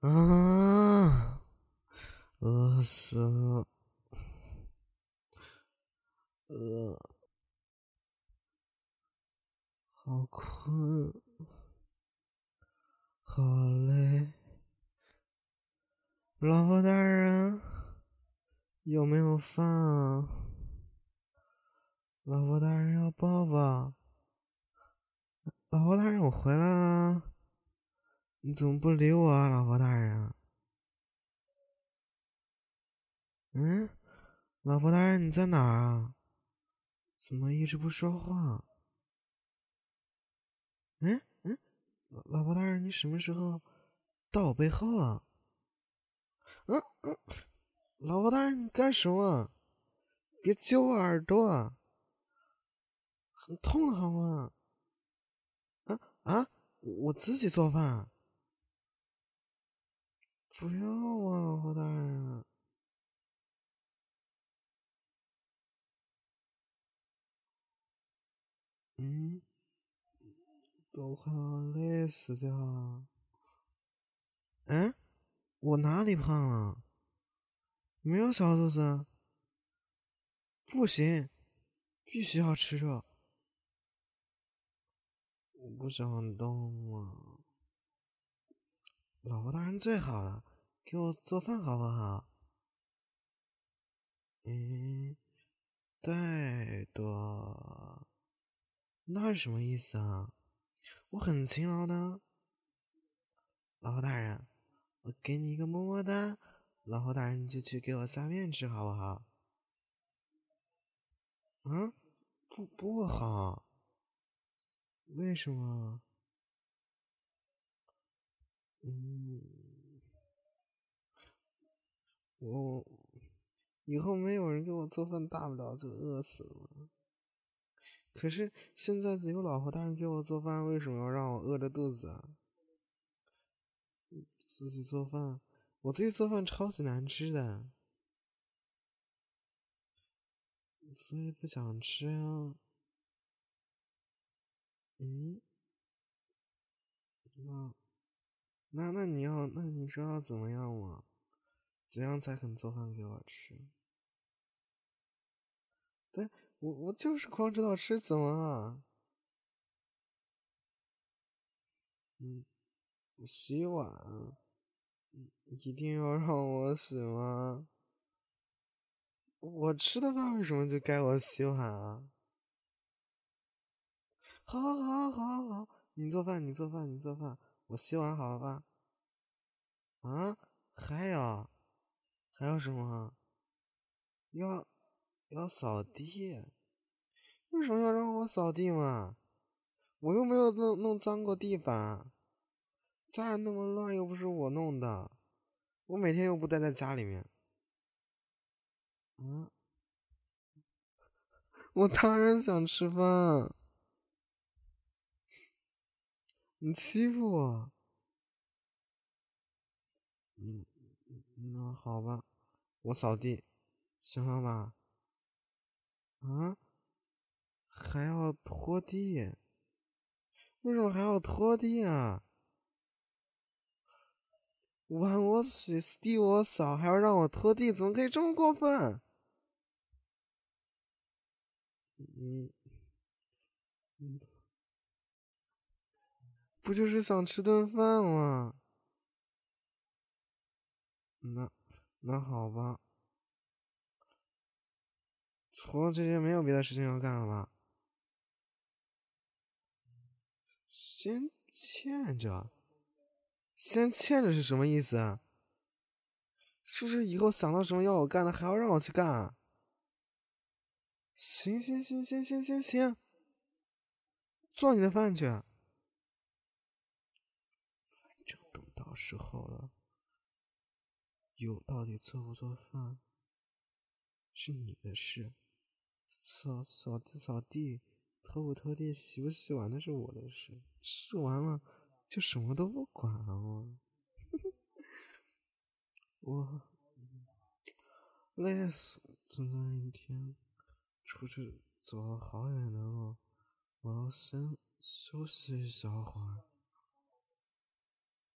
啊，饿死了，饿，好困，好累。老婆大人，有没有饭啊？老婆大人要抱抱。老婆大人，我回来了。你怎么不理我啊，老婆大人？嗯，老婆大人你在哪儿啊？怎么一直不说话？嗯嗯，老婆大人你什么时候到我背后了？嗯嗯，老婆大人你干什么？别揪我耳朵，很痛好吗？啊啊，我自己做饭。不要啊，老婆大人！嗯，都快要累死掉了。嗯，我哪里胖了？没有小肚子。不行，必须要吃肉。我不想动了。老婆大人最好了。给我做饭好不好？嗯，太多，那是什么意思啊？我很勤劳的，老婆大人，我给你一个么么哒，老婆大人就去给我下面吃好不好？嗯，不不好，为什么？嗯。我以后没有人给我做饭，大不了就饿死了。可是现在只有老婆大人给我做饭，为什么要让我饿着肚子啊？自己做饭，我自己做饭超级难吃的，所以不想吃呀。嗯，那那那你要那你说要怎么样嘛？怎样才肯做饭给我吃？对我，我就是光知道吃，怎么了？嗯，洗碗，一定要让我洗吗？我吃的饭为什么就该我洗碗啊？好，好，好，好，好，你做饭，你做饭，你做饭，我洗碗，好了吧？啊，还有。还有什么？要要扫地？为什么要让我扫地嘛？我又没有弄弄脏过地板，家里那么乱又不是我弄的，我每天又不待在家里面。嗯，我当然想吃饭，你欺负我？嗯。那好吧，我扫地，行了吧？啊？还要拖地？为什么还要拖地啊？碗我洗，地我扫，还要让我拖地，怎么可以这么过分？嗯嗯，不就是想吃顿饭吗？那那好吧，除了这些没有别的事情要干了吧？先欠着，先欠着是什么意思啊？是不是以后想到什么要我干的，还要让我去干？啊？行行行行行行行，做你的饭去，反正等到时候了。有到底做不做饭是你的事，扫扫地扫地，拖不拖地，洗不洗碗那是我的事。吃完了就什么都不管了吗？我累死了，整整一天出去走了好远的路，我要先休息一小会儿。